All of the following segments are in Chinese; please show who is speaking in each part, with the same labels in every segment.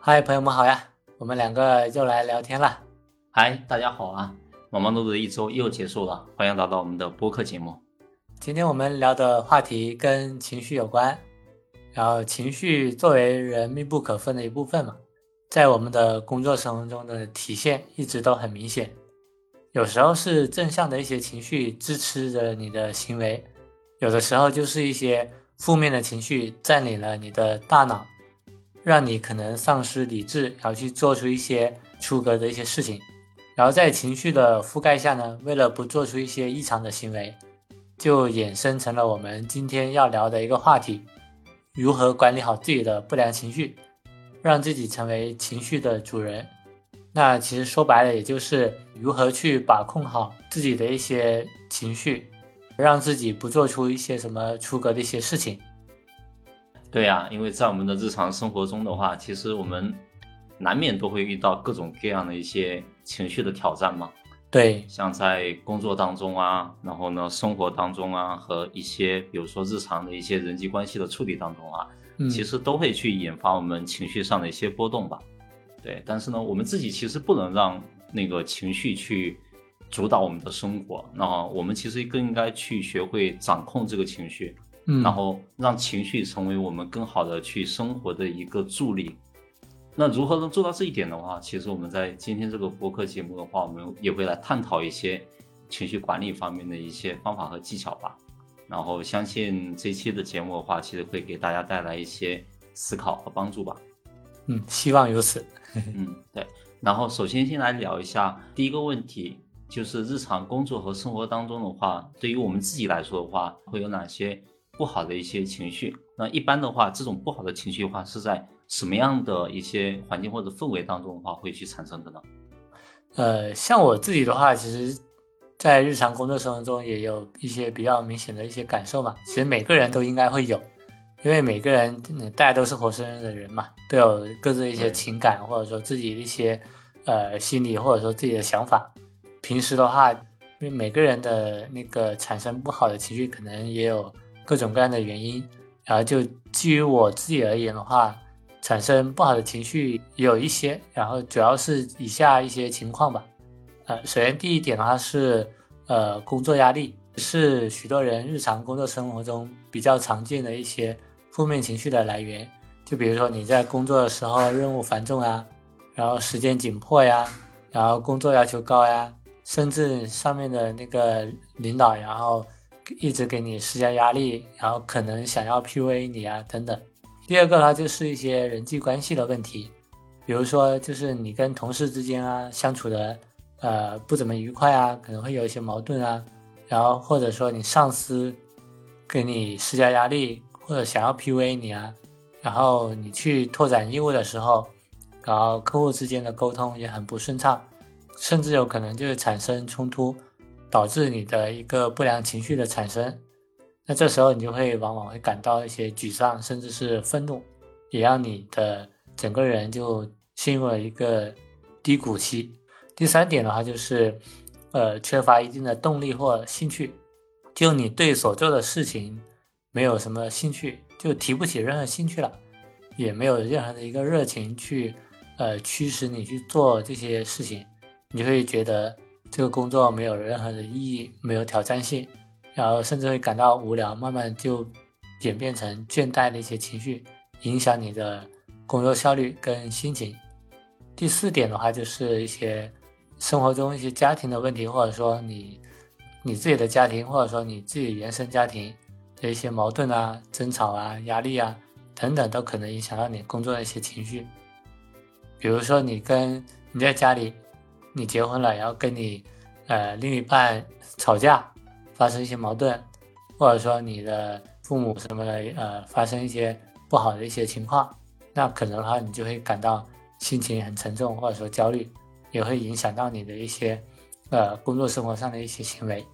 Speaker 1: 嗨，朋友们好呀，我们两个又来聊天了。
Speaker 2: 嗨，大家好啊！忙忙碌碌的一周又结束了，欢迎来到我们的播客节目。
Speaker 1: 今天我们聊的话题跟情绪有关，然后情绪作为人密不可分的一部分嘛，在我们的工作生活中的体现一直都很明显。有时候是正向的一些情绪支持着你的行为，有的时候就是一些负面的情绪占领了你的大脑。让你可能丧失理智，然后去做出一些出格的一些事情，然后在情绪的覆盖下呢，为了不做出一些异常的行为，就衍生成了我们今天要聊的一个话题：如何管理好自己的不良情绪，让自己成为情绪的主人。那其实说白了，也就是如何去把控好自己的一些情绪，让自己不做出一些什么出格的一些事情。
Speaker 2: 对呀，因为在我们的日常生活中的话，其实我们难免都会遇到各种各样的一些情绪的挑战嘛。
Speaker 1: 对，
Speaker 2: 像在工作当中啊，然后呢，生活当中啊，和一些比如说日常的一些人际关系的处理当中啊，其实都会去引发我们情绪上的一些波动吧。对，但是呢，我们自己其实不能让那个情绪去主导我们的生活，那我们其实更应该去学会掌控这个情绪。然后让情绪成为我们更好的去生活的一个助力。那如何能做到这一点的话，其实我们在今天这个播客节目的话，我们也会来探讨一些情绪管理方面的一些方法和技巧吧。然后相信这期的节目的话，其实会给大家带来一些思考和帮助吧。
Speaker 1: 嗯，希望如此。
Speaker 2: 嗯，对。然后首先先来聊一下第一个问题，就是日常工作和生活当中的话，对于我们自己来说的话，会有哪些？不好的一些情绪，那一般的话，这种不好的情绪的话，是在什么样的一些环境或者氛围当中的话，会去产生的呢？
Speaker 1: 呃，像我自己的话，其实，在日常工作生活中也有一些比较明显的一些感受嘛。其实每个人都应该会有，因为每个人大家都是活生生的人嘛，都有各自的一些情感，或者说自己的一些呃心理，或者说自己的想法。平时的话，因为每个人的那个产生不好的情绪，可能也有。各种各样的原因，然后就基于我自己而言的话，产生不好的情绪有一些，然后主要是以下一些情况吧。呃，首先第一点的话是，呃，工作压力是许多人日常工作生活中比较常见的一些负面情绪的来源。就比如说你在工作的时候任务繁重啊，然后时间紧迫呀，然后工作要求高呀，甚至上面的那个领导，然后。一直给你施加压力，然后可能想要 PUA 你啊等等。第二个呢，就是一些人际关系的问题，比如说就是你跟同事之间啊相处的呃不怎么愉快啊，可能会有一些矛盾啊。然后或者说你上司给你施加压力，或者想要 PUA 你啊，然后你去拓展业务的时候，然后客户之间的沟通也很不顺畅，甚至有可能就会产生冲突。导致你的一个不良情绪的产生，那这时候你就会往往会感到一些沮丧，甚至是愤怒，也让你的整个人就陷入了一个低谷期。第三点的话就是，呃，缺乏一定的动力或兴趣，就你对所做的事情没有什么兴趣，就提不起任何兴趣了，也没有任何的一个热情去，呃，驱使你去做这些事情，你会觉得。这个工作没有任何的意义，没有挑战性，然后甚至会感到无聊，慢慢就演变成倦怠的一些情绪，影响你的工作效率跟心情。第四点的话，就是一些生活中一些家庭的问题，或者说你你自己的家庭，或者说你自己原生家庭的一些矛盾啊、争吵啊、压力啊等等，都可能影响到你工作的一些情绪。比如说，你跟你在家里。你结婚了，然后跟你，呃，另一半吵架，发生一些矛盾，或者说你的父母什么的，呃，发生一些不好的一些情况，那可能的话，你就会感到心情很沉重，或者说焦虑，也会影响到你的一些，呃，工作生活上的一些行为。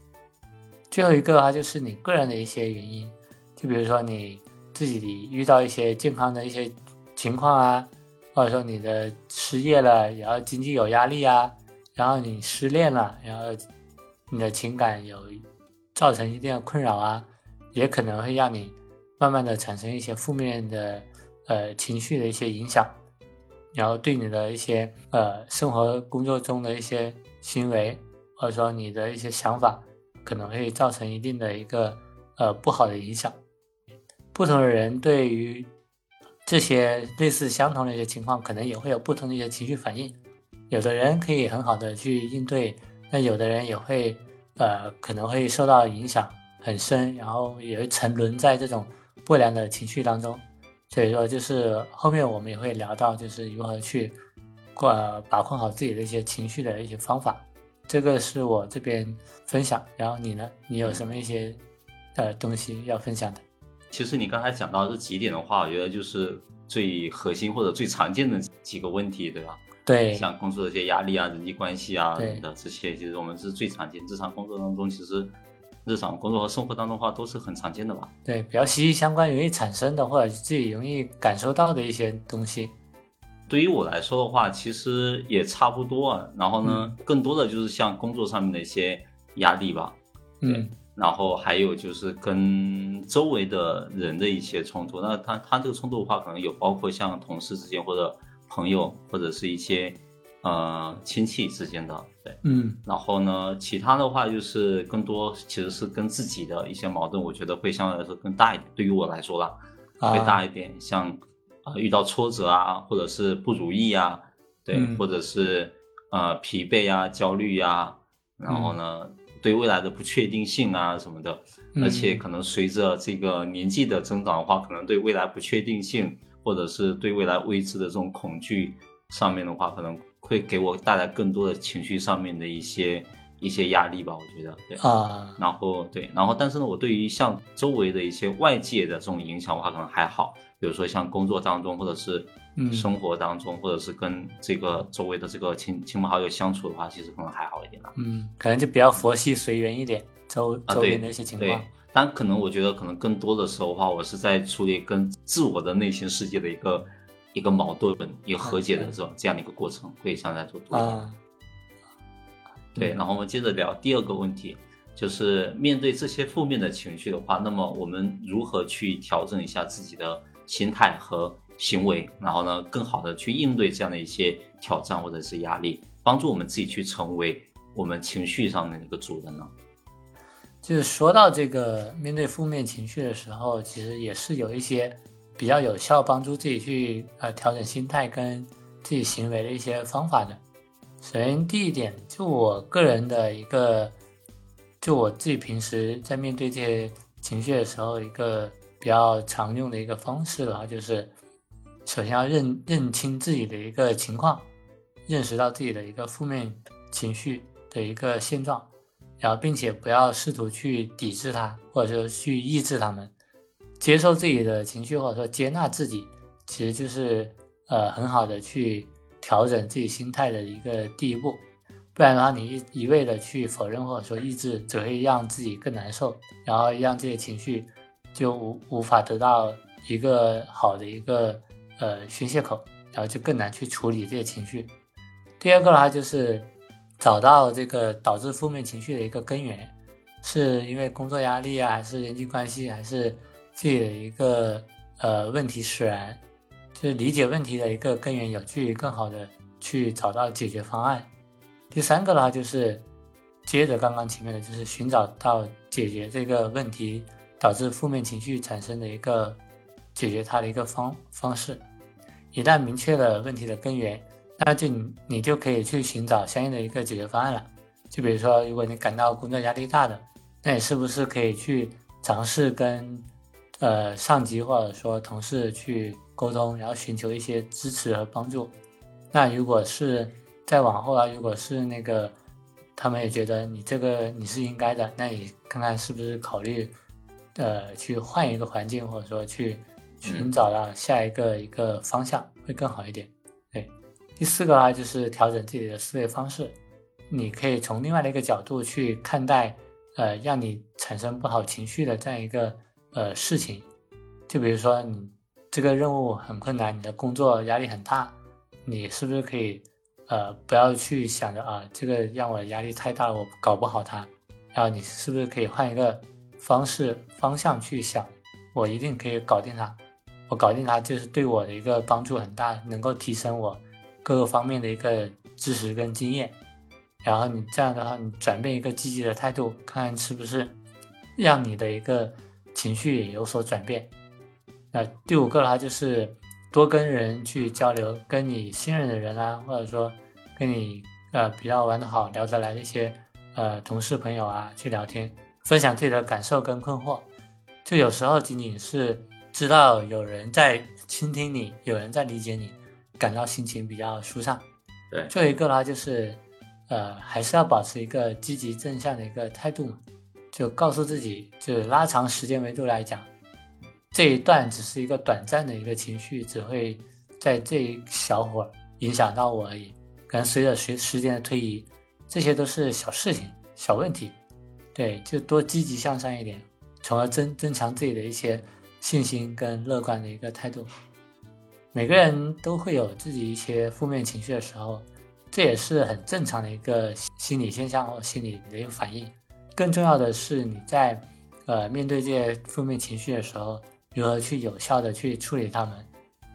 Speaker 1: 最后一个的话，就是你个人的一些原因，就比如说你自己遇到一些健康的一些情况啊，或者说你的失业了，然后经济有压力啊。然后你失恋了，然后你的情感有造成一定的困扰啊，也可能会让你慢慢的产生一些负面的呃情绪的一些影响，然后对你的一些呃生活工作中的一些行为，或者说你的一些想法，可能会造成一定的一个呃不好的影响。不同的人对于这些类似相同的一些情况，可能也会有不同的一些情绪反应。有的人可以很好的去应对，那有的人也会，呃，可能会受到影响很深，然后也会沉沦在这种不良的情绪当中。所以说，就是后面我们也会聊到，就是如何去，呃，把控好自己的一些情绪的一些方法。这个是我这边分享。然后你呢？你有什么一些，呃，东西要分享的？
Speaker 2: 其实你刚才讲到这几点的话，我觉得就是最核心或者最常见的几个问题，对吧？
Speaker 1: 对，
Speaker 2: 像工作的一些压力啊、人际关系啊的这些，其实我们是最常见。日常工作当中，其实日常工作和生活当中的话都是很常见的吧？
Speaker 1: 对，比较息息相关、容易产生的或者自己容易感受到的一些东西。
Speaker 2: 对于我来说的话，其实也差不多。然后呢，更多的就是像工作上面的一些压力吧。
Speaker 1: 嗯。
Speaker 2: 然后还有就是跟周围的人的一些冲突，那他他这个冲突的话，可能有包括像同事之间或者朋友或者是一些呃亲戚之间的，对，
Speaker 1: 嗯。
Speaker 2: 然后呢，其他的话就是更多其实是跟自己的一些矛盾，我觉得会相对来说更大一点。对于我来说啦，会大一点，像啊遇到挫折啊，或者是不如意啊，对，或者是呃疲惫啊、焦虑啊，然后呢。对未来的不确定性啊什么的，而且可能随着这个年纪的增长的话，可能对未来不确定性或者是对未来未知的这种恐惧上面的话，可能会给我带来更多的情绪上面的一些一些压力吧。我觉得对
Speaker 1: 啊，
Speaker 2: 然后对，然后但是呢，我对于像周围的一些外界的这种影响的话，可能还好，比如说像工作当中或者是。生活当中，或者是跟这个周围的这个亲亲朋好友相处的话，其实可能还好一点了。
Speaker 1: 嗯，可能就比较佛系随缘一点，周周边的一些情况。
Speaker 2: 对，但可能我觉得，可能更多的时候的话，我是在处理跟自我的内心世界的一个一个矛盾、一个和解的这种这样的一个过程，会相对来说多一点。对，然后我们接着聊第二个问题，就是面对这些负面的情绪的话，那么我们如何去调整一下自己的心态和？行为，然后呢，更好的去应对这样的一些挑战或者是压力，帮助我们自己去成为我们情绪上的一个主人呢。
Speaker 1: 就是说到这个面对负面情绪的时候，其实也是有一些比较有效帮助自己去呃调整心态跟自己行为的一些方法的。首先第一点，就我个人的一个，就我自己平时在面对这些情绪的时候，一个比较常用的一个方式的话，就是。首先要认认清自己的一个情况，认识到自己的一个负面情绪的一个现状，然后并且不要试图去抵制它，或者说去抑制它们，接受自己的情绪或者说接纳自己，其实就是呃很好的去调整自己心态的一个第一步。不然的话，你一一味的去否认或者说抑制，只会让自己更难受，然后让这些情绪就无无法得到一个好的一个。呃，宣泄口，然后就更难去处理这些情绪。第二个的话，就是找到这个导致负面情绪的一个根源，是因为工作压力啊，还是人际关系，还是自己的一个呃问题使然？就是理解问题的一个根源，有助于更好的去找到解决方案。第三个的话，就是接着刚刚前面的，就是寻找到解决这个问题导致负面情绪产生的一个解决它的一个方方式。一旦明确了问题的根源，那就你就可以去寻找相应的一个解决方案了。就比如说，如果你感到工作压力大的，那你是不是可以去尝试跟呃上级或者说同事去沟通，然后寻求一些支持和帮助？那如果是再往后啊，如果是那个他们也觉得你这个你是应该的，那你看看是不是考虑呃去换一个环境，或者说去。寻找到下一个一个方向会更好一点。对，第四个话就是调整自己的思维方式。你可以从另外的一个角度去看待，呃，让你产生不好情绪的这样一个呃事情。就比如说你这个任务很困难，你的工作压力很大，你是不是可以呃不要去想着啊这个让我压力太大了，我搞不好它，然后你是不是可以换一个方式方向去想？我一定可以搞定它，我搞定它就是对我的一个帮助很大，能够提升我各个方面的一个知识跟经验。然后你这样的话，你转变一个积极的态度，看看是不是让你的一个情绪也有所转变。那第五个的话就是多跟人去交流，跟你信任的人啊，或者说跟你呃比较玩得好、聊得来的一些呃同事朋友啊去聊天，分享自己的感受跟困惑。就有时候仅仅是知道有人在倾听你，有人在理解你，感到心情比较舒畅。
Speaker 2: 对，
Speaker 1: 最后一个的话就是，呃，还是要保持一个积极正向的一个态度嘛，就告诉自己，就是拉长时间维度来讲，这一段只是一个短暂的一个情绪，只会在这一小会儿影响到我而已。可能随着随时间的推移，这些都是小事情、小问题。对，就多积极向上一点。从而增增强自己的一些信心跟乐观的一个态度。每个人都会有自己一些负面情绪的时候，这也是很正常的一个心理现象或心理的一个反应。更重要的是，你在呃面对这些负面情绪的时候，如何去有效的去处理它们，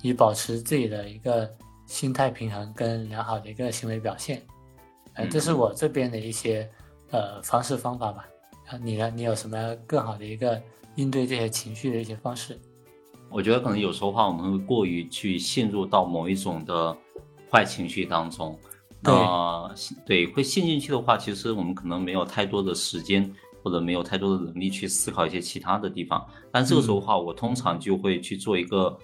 Speaker 1: 以保持自己的一个心态平衡跟良好的一个行为表现。呃，这是我这边的一些呃方式方法吧。啊，你呢？你有什么更好的一个应对这些情绪的一些方式？
Speaker 2: 我觉得可能有时候话，我们会过于去陷入到某一种的坏情绪当中。那对，会陷进去的话，其实我们可能没有太多的时间，或者没有太多的能力去思考一些其他的地方。但这个时候的话，我通常就会去做一个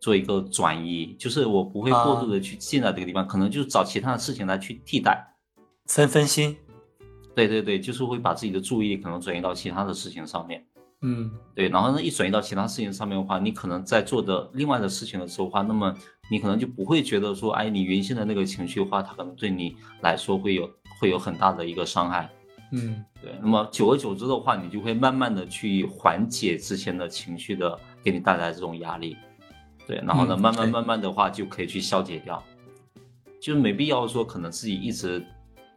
Speaker 2: 做一个转移，就是我不会过度的去进在这个地方，可能就是找其他的事情来去替代，
Speaker 1: 分分心。
Speaker 2: 对对对，就是会把自己的注意力可能转移到其他的事情上面，
Speaker 1: 嗯，
Speaker 2: 对，然后呢，一转移到其他事情上面的话，你可能在做的另外的事情的时候话，那么你可能就不会觉得说，哎，你原先的那个情绪的话，它可能对你来说会有会有很大的一个伤害，
Speaker 1: 嗯，
Speaker 2: 对，那么久而久之的话，你就会慢慢的去缓解之前的情绪的给你带来这种压力，对，然后呢，慢慢慢慢的话就可以去消解掉，就是没必要说可能自己一直。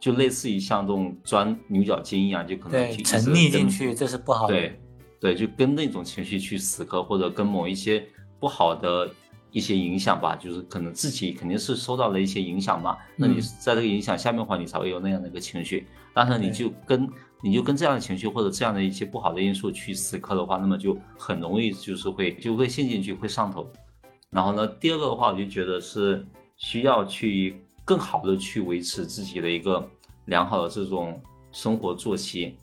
Speaker 2: 就类似于像这种钻牛角尖一样，就可能去
Speaker 1: 沉溺进去，这是不好
Speaker 2: 的。对，对，就跟那种情绪去死磕，或者跟某一些不好的一些影响吧，就是可能自己肯定是受到了一些影响嘛。那你在这个影响下面的话，你才会有那样的一个情绪。但是你就跟你就跟这样的情绪或者这样的一些不好的因素去死磕的话，那么就很容易就是会就会陷进去，会上头。然后呢，第二个的话，我就觉得是需要去。更好的去维持自己的一个良好的这种生活作息，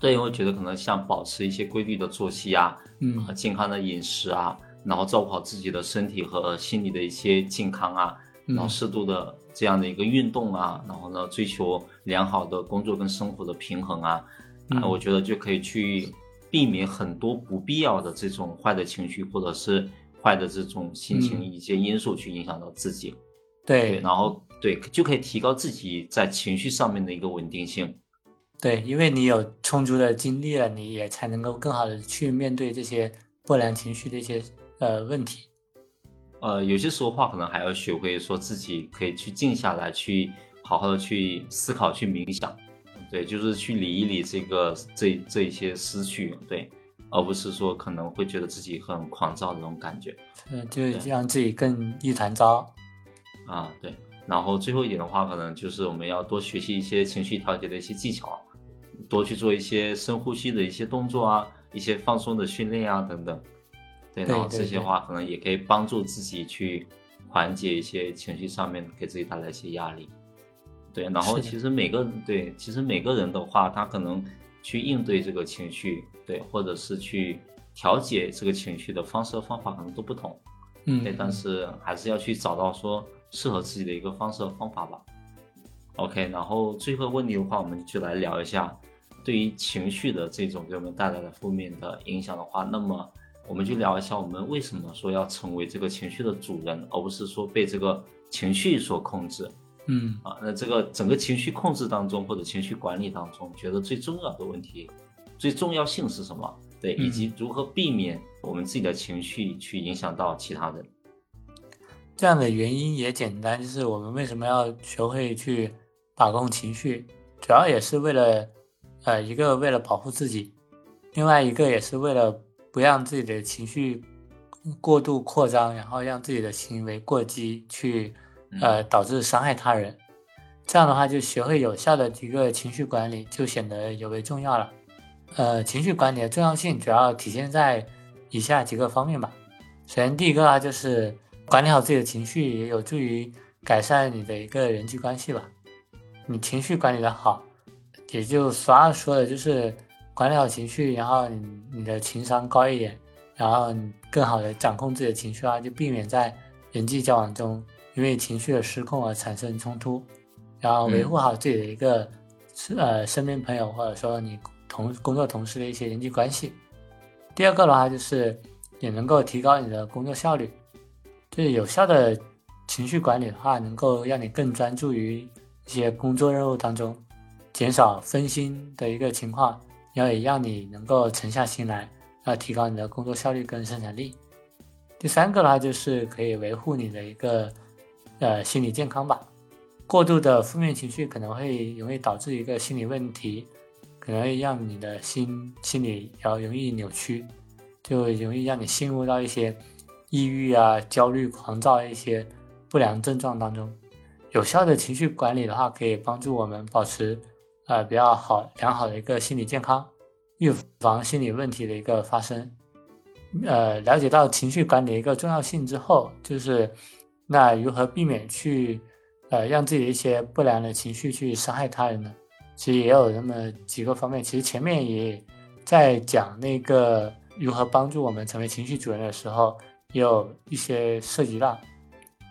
Speaker 2: 对，我觉得可能像保持一些规律的作息啊，
Speaker 1: 嗯，
Speaker 2: 健康的饮食啊，然后照顾好自己的身体和心理的一些健康啊，然后适度的这样的一个运动啊，然后呢，追求良好的工作跟生活的平衡啊，啊，我觉得就可以去避免很多不必要的这种坏的情绪或者是坏的这种心情一些因素去影响到自己。
Speaker 1: 对，
Speaker 2: 然后对，就可以提高自己在情绪上面的一个稳定性。
Speaker 1: 对，因为你有充足的精力了，你也才能够更好的去面对这些不良情绪的一些呃问题。
Speaker 2: 呃，有些时候话可能还要学会说自己可以去静下来，去好好的去思考，去冥想。对，就是去理一理这个这这一些思绪，对，而不是说可能会觉得自己很狂躁的那种感觉。
Speaker 1: 嗯，就是让自己更一团糟。
Speaker 2: 啊，对，然后最后一点的话，可能就是我们要多学习一些情绪调节的一些技巧，多去做一些深呼吸的一些动作啊，一些放松的训练啊等等。对，然后这些话可能也可以帮助自己去缓解一些情绪上面给自己带来一些压力。对，然后其实每个人对，其实每个人的话，他可能去应对这个情绪，对，或者是去调节这个情绪的方式和方法可能都不同。
Speaker 1: 嗯，
Speaker 2: 对，但是还是要去找到说。适合自己的一个方式和方法吧。OK，然后最后问题的话，我们就来聊一下对于情绪的这种给我们带来的负面的影响的话，那么我们就聊一下我们为什么说要成为这个情绪的主人，而不是说被这个情绪所控制。
Speaker 1: 嗯，
Speaker 2: 啊，那这个整个情绪控制当中或者情绪管理当中，觉得最重要的问题、最重要性是什么？对，以及如何避免我们自己的情绪去影响到其他人。
Speaker 1: 这样的原因也简单，就是我们为什么要学会去把控情绪，主要也是为了，呃，一个为了保护自己，另外一个也是为了不让自己的情绪过度扩张，然后让自己的行为过激，去呃导致伤害他人。这样的话，就学会有效的一个情绪管理，就显得尤为重要了。呃，情绪管理的重要性主要体现在以下几个方面吧。首先，第一个啊，就是管理好自己的情绪，也有助于改善你的一个人际关系吧。你情绪管理的好。也就俗话说的，就是管理好情绪，然后你你的情商高一点，然后你更好的掌控自己的情绪啊，就避免在人际交往中因为情绪的失控而产生冲突，然后维护好自己的一个呃身边朋友或者说你同工作同事的一些人际关系。第二个的话就是也能够提高你的工作效率，就是有效的情绪管理的话，能够让你更专注于一些工作任务当中。减少分心的一个情况，然后也让你能够沉下心来，要提高你的工作效率跟生产力。第三个的话，就是可以维护你的一个呃心理健康吧。过度的负面情绪可能会容易导致一个心理问题，可能会让你的心心理要容易扭曲，就容易让你陷入到一些抑郁啊、焦虑、狂躁一些不良症状当中。有效的情绪管理的话，可以帮助我们保持。呃，比较好良好的一个心理健康，预防心理问题的一个发生。呃，了解到情绪管理的一个重要性之后，就是那如何避免去呃让自己的一些不良的情绪去伤害他人呢？其实也有那么几个方面。其实前面也在讲那个如何帮助我们成为情绪主人的时候，也有一些涉及到。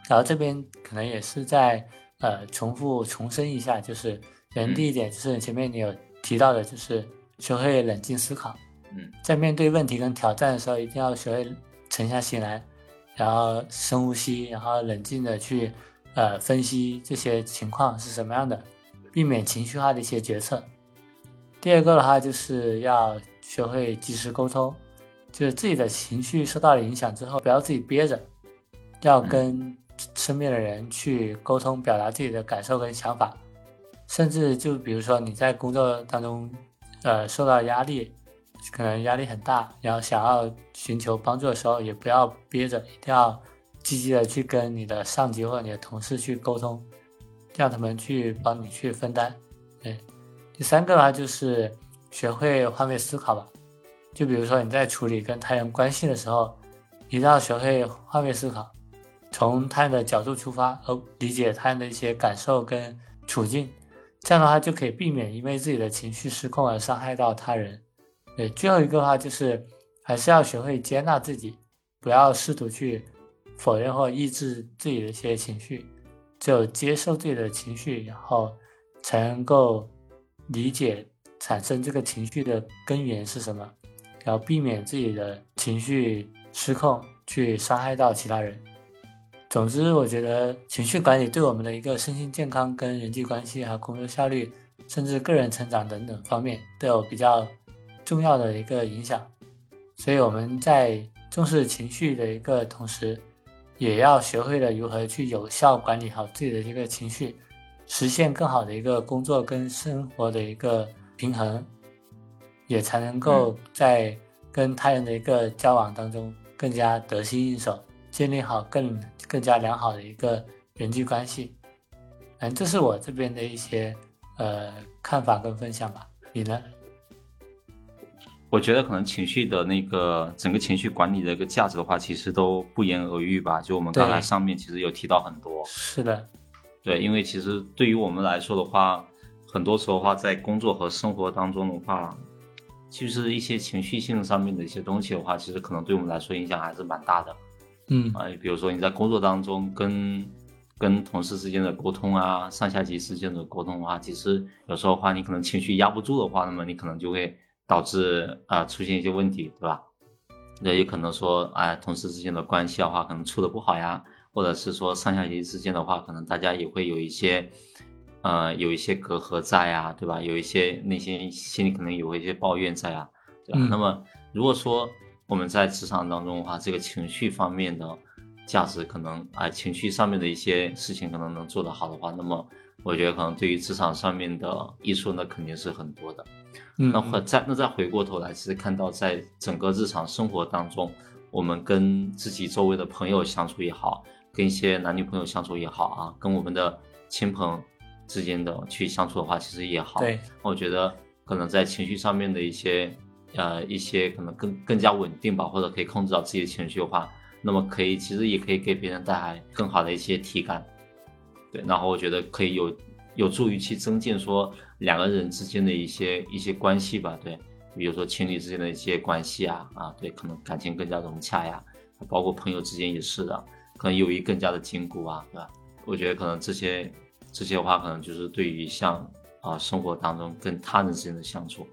Speaker 1: 然后这边可能也是在呃重复重申一下，就是。人第一点就是前面你有提到的，就是学会冷静思考。
Speaker 2: 嗯，
Speaker 1: 在面对问题跟挑战的时候，一定要学会沉下心来，然后深呼吸，然后冷静的去呃分析这些情况是什么样的，避免情绪化的一些决策。第二个的话，就是要学会及时沟通，就是自己的情绪受到了影响之后，不要自己憋着，要跟身边的人去沟通，表达自己的感受跟想法。甚至就比如说你在工作当中，呃，受到压力，可能压力很大，然后想要寻求帮助的时候，也不要憋着，一定要积极的去跟你的上级或者你的同事去沟通，让他们去帮你去分担。对，第三个的话就是学会换位思考吧。就比如说你在处理跟他人关系的时候，一定要学会换位思考，从他人的角度出发，而理解他人的一些感受跟处境。这样的话就可以避免因为自己的情绪失控而伤害到他人。对，最后一个的话就是还是要学会接纳自己，不要试图去否认或抑制自己的一些情绪，只有接受自己的情绪，然后才能够理解产生这个情绪的根源是什么，然后避免自己的情绪失控去伤害到其他人。总之，我觉得情绪管理对我们的一个身心健康、跟人际关系、还有工作效率，甚至个人成长等等方面都有比较重要的一个影响。所以我们在重视情绪的一个同时，也要学会了如何去有效管理好自己的一个情绪，实现更好的一个工作跟生活的一个平衡，也才能够在跟他人的一个交往当中更加得心应手。建立好更更加良好的一个人际关系，嗯，这是我这边的一些呃看法跟分享吧。你呢？
Speaker 2: 我觉得可能情绪的那个整个情绪管理的一个价值的话，其实都不言而喻吧。就我们刚才上面其实有提到很多。
Speaker 1: 是的，
Speaker 2: 对，因为其实对于我们来说的话，很多时候话在工作和生活当中的话，其实一些情绪性上面的一些东西的话，其实可能对我们来说影响还是蛮大的。
Speaker 1: 嗯
Speaker 2: 啊，比如说你在工作当中跟跟同事之间的沟通啊，上下级之间的沟通的话，其实有时候话你可能情绪压不住的话，那么你可能就会导致啊出现一些问题，对吧？那也可能说啊，同事之间的关系的话，可能处的不好呀，或者是说上下级之间的话，可能大家也会有一些呃有一些隔阂在啊，对吧？有一些内心心里可能有一些抱怨在啊，对吧？那么如果说我们在职场当中的话，这个情绪方面的价值可能啊，情绪上面的一些事情可能能做得好的话，那么我觉得可能对于职场上面的益处呢，肯定是很多的。
Speaker 1: 嗯，
Speaker 2: 那或再那再回过头来，其实看到在整个日常生活当中，我们跟自己周围的朋友相处也好，跟一些男女朋友相处也好啊，跟我们的亲朋之间的去相处的话，其实也好。
Speaker 1: 对，
Speaker 2: 我觉得可能在情绪上面的一些呃一些可能更更加稳定吧，或者可以控制到自己的情绪的话，那么可以其实也可以给别人带来更好的一些体感。对，然后我觉得可以有有助于去增进说两个人之间的一些一些关系吧。对，比如说情侣之间的一些关系啊啊，对，可能感情更加融洽呀，包括朋友之间也是的，可能友谊更加的坚固啊，对吧？我觉得可能这些这些话，可能就是对于像啊生活当中跟他人之间的相处，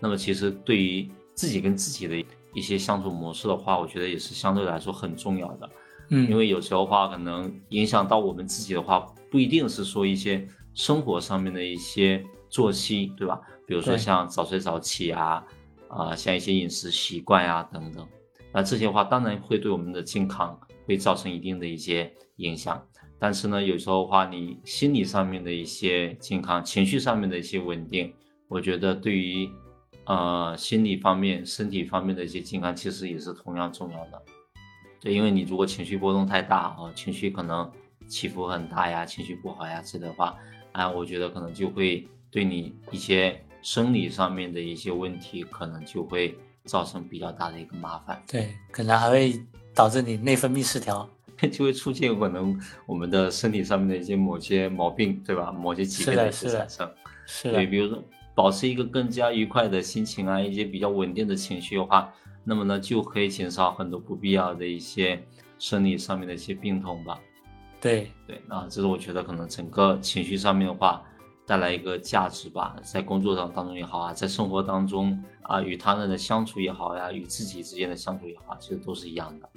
Speaker 2: 那么其实对于自己跟自己的一些相处模式的话，我觉得也是相对来说很重要的。
Speaker 1: 嗯，
Speaker 2: 因为有时候话可能影响到我们自己的话。不一定是说一些生活上面的一些作息，对吧？比如说像早睡早起啊，啊，像一些饮食习惯呀等等，那这些话当然会对我们的健康会造成一定的一些影响。但是呢，有时候话你心理上面的一些健康、情绪上面的一些稳定，我觉得对于呃心理方面、身体方面的一些健康，其实也是同样重要的。对，因为你如果情绪波动太大啊，情绪可能。起伏很大呀，情绪不好呀，之类的话，啊，我觉得可能就会对你一些生理上面的一些问题，可能就会造成比较大的一个麻烦。
Speaker 1: 对，可能还会导致你内分泌失调，
Speaker 2: 就会出现可能我们的身体上面的一些某些毛病，对吧？某些疾病的一些产生。
Speaker 1: 是
Speaker 2: 的。对，比如说保持一个更加愉快的心情啊，一些比较稳定的情绪的话，那么呢就可以减少很多不必要的一些生理上面的一些病痛吧。
Speaker 1: 对
Speaker 2: 对，啊，这是我觉得可能整个情绪上面的话，带来一个价值吧，在工作上当中也好啊，在生活当中啊，与他人的相处也好呀，与自己之间的相处也好，其实都是一样的。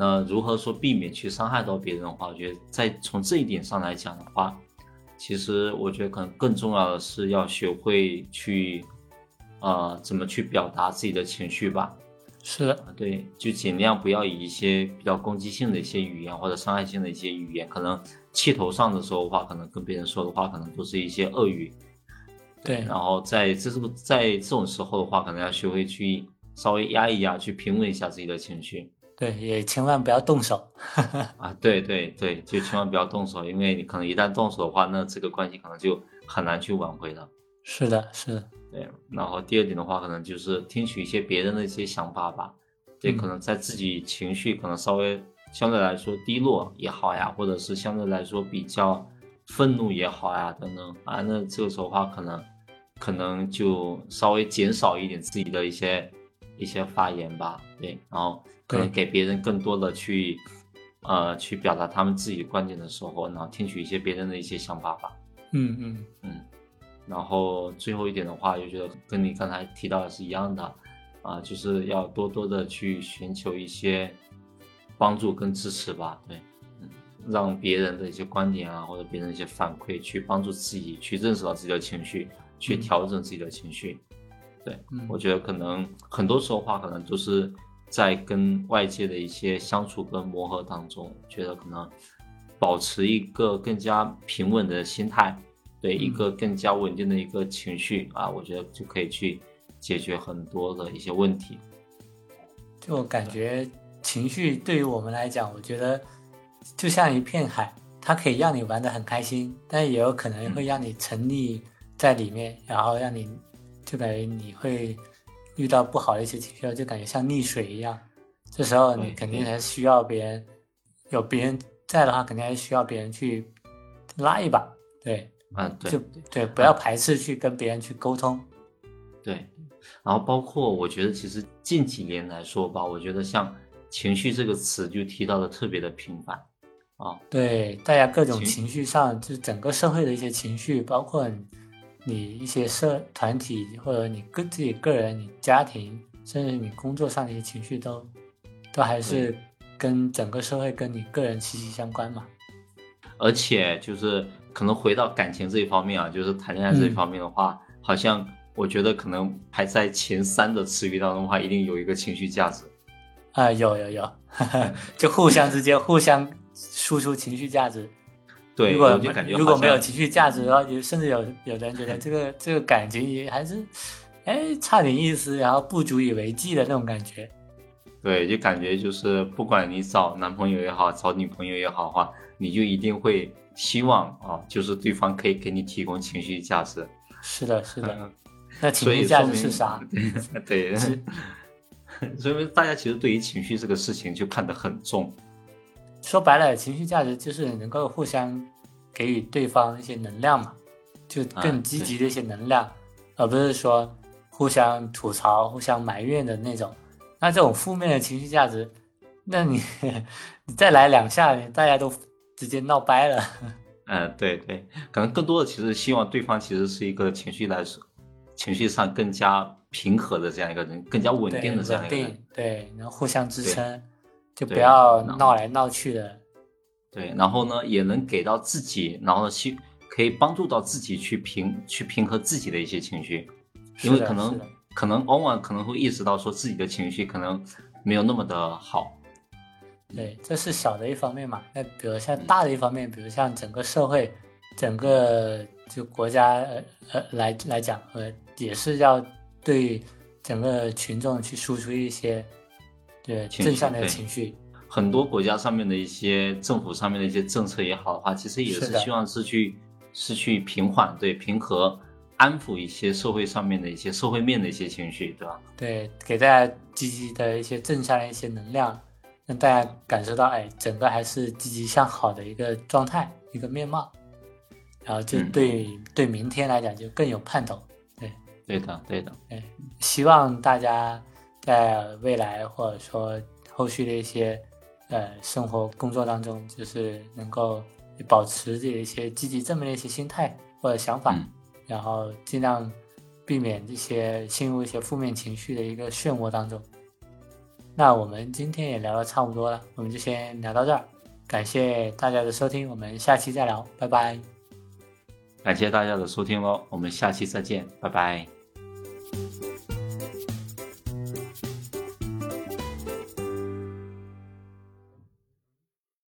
Speaker 2: 那如何说避免去伤害到别人的话，我觉得在从这一点上来讲的话，其实我觉得可能更重要的是要学会去，呃，怎么去表达自己的情绪吧。
Speaker 1: 是的，
Speaker 2: 对，就尽量不要以一些比较攻击性的一些语言或者伤害性的一些语言，可能气头上的时候的话，可能跟别人说的话，可能都是一些恶语。
Speaker 1: 对，
Speaker 2: 然后在这是在这种时候的话，可能要学会去稍微压一压，去平稳一下自己的情绪。
Speaker 1: 对，也千万不要动手。
Speaker 2: 啊，对对对，就千万不要动手，因为你可能一旦动手的话，那这个关系可能就很难去挽回了。
Speaker 1: 是的，是的。
Speaker 2: 对，然后第二点的话，可能就是听取一些别人的一些想法吧。对，可能在自己情绪可能稍微相对来说低落也好呀，或者是相对来说比较愤怒也好呀，等等啊，那这个时候的话，可能可能就稍微减少一点自己的一些一些发言吧。对，然后可能给别人更多的去呃去表达他们自己观点的时候，然后听取一些别人的一些想法吧。
Speaker 1: 嗯嗯
Speaker 2: 嗯。然后最后一点的话，就觉得跟你刚才提到的是一样的，啊，就是要多多的去寻求一些帮助跟支持吧，对，嗯，让别人的一些观点啊，或者别人一些反馈，去帮助自己去认识到自己的情绪，去调整自己的情绪，对，我觉得可能很多时候话，可能就是在跟外界的一些相处跟磨合当中，觉得可能保持一个更加平稳的心态。对一个更加稳定的一个情绪啊，我觉得就可以去解决很多的一些问题。
Speaker 1: 就感觉情绪对于我们来讲，我觉得就像一片海，它可以让你玩得很开心，但也有可能会让你沉溺在里面，然后让你就感觉你会遇到不好的一些情绪，就感觉像溺水一样。这时候你肯定还是需要别人，有别人在的话，肯定还是需要别人去拉一把，对。
Speaker 2: 嗯，对，
Speaker 1: 就对，不要排斥去跟别人去沟通。
Speaker 2: 对，然后包括我觉得，其实近几年来说吧，我觉得像情绪这个词就提到的特别的频繁啊。
Speaker 1: 对，大家各种情绪上，就是整个社会的一些情绪，包括你一些社团体或者你个自己个人、你家庭，甚至你工作上的一些情绪，都都还是跟整个社会跟你个人息息相关嘛。
Speaker 2: 而且就是。可能回到感情这一方面啊，就是谈恋爱这一方面的话，好像我觉得可能排在前三的词语当中的话，一定有一个情绪价值。
Speaker 1: 啊，有有有，就互相之间互相输出情绪价值。
Speaker 2: 对，
Speaker 1: 如果
Speaker 2: 就感觉
Speaker 1: 如果没有情绪价值的话，就甚至有有的人觉得这个这个感情也还是，哎，差点意思，然后不足以为继的那种感觉。
Speaker 2: 对，就感觉就是不管你找男朋友也好，找女朋友也好话，你就一定会希望啊，就是对方可以给你提供情绪价值。
Speaker 1: 是的，是的。那情绪价值是啥？
Speaker 2: 对，所以大家其实对于情绪这个事情就看得很重。
Speaker 1: 说白了，情绪价值就是能够互相给予对方一些能量嘛，就更积极的一些能量，而不是说互相吐槽、互相埋怨的那种。那这种负面的情绪价值，那你 你再来两下，大家都直接闹掰了。
Speaker 2: 嗯，对对，可能更多的其实希望对方其实是一个情绪来说，情绪上更加平和的这样一个人，更加稳定的这样一个人。
Speaker 1: 对，然后互相支撑。就不要闹来闹去的，
Speaker 2: 对，然后呢，也能给到自己，然后去可以帮助到自己去平去平和自己的一些情绪，因为可能可能往往可能会意识到说自己的情绪可能没有那么的好，
Speaker 1: 对，这是小的一方面嘛。那比如像大的一方面，比如像整个社会，整个就国家呃呃来来讲，呃也是要对整个群众去输出一些。对正向的情绪，
Speaker 2: 很多国家上面的一些政府上面的一些政策也好的话，其实也是希望是去是去平缓、对平和、安抚一些社会上面的一些社会面的一些情绪，对吧？
Speaker 1: 对，给大家积极的一些正向的一些能量，让大家感受到，哎，整个还是积极向好的一个状态、一个面貌，然后就对对明天来讲就更有盼头。对，
Speaker 2: 对的，对的。
Speaker 1: 哎，希望大家。在未来或者说后续的一些呃生活工作当中，就是能够保持自己的一些积极正面的一些心态或者想法，然后尽量避免这些陷入一些负面情绪的一个漩涡当中。那我们今天也聊的差不多了，我们就先聊到这儿。感谢大家的收听，我们下期再聊，拜拜。
Speaker 2: 感谢大家的收听喽，我们下期再见，拜拜。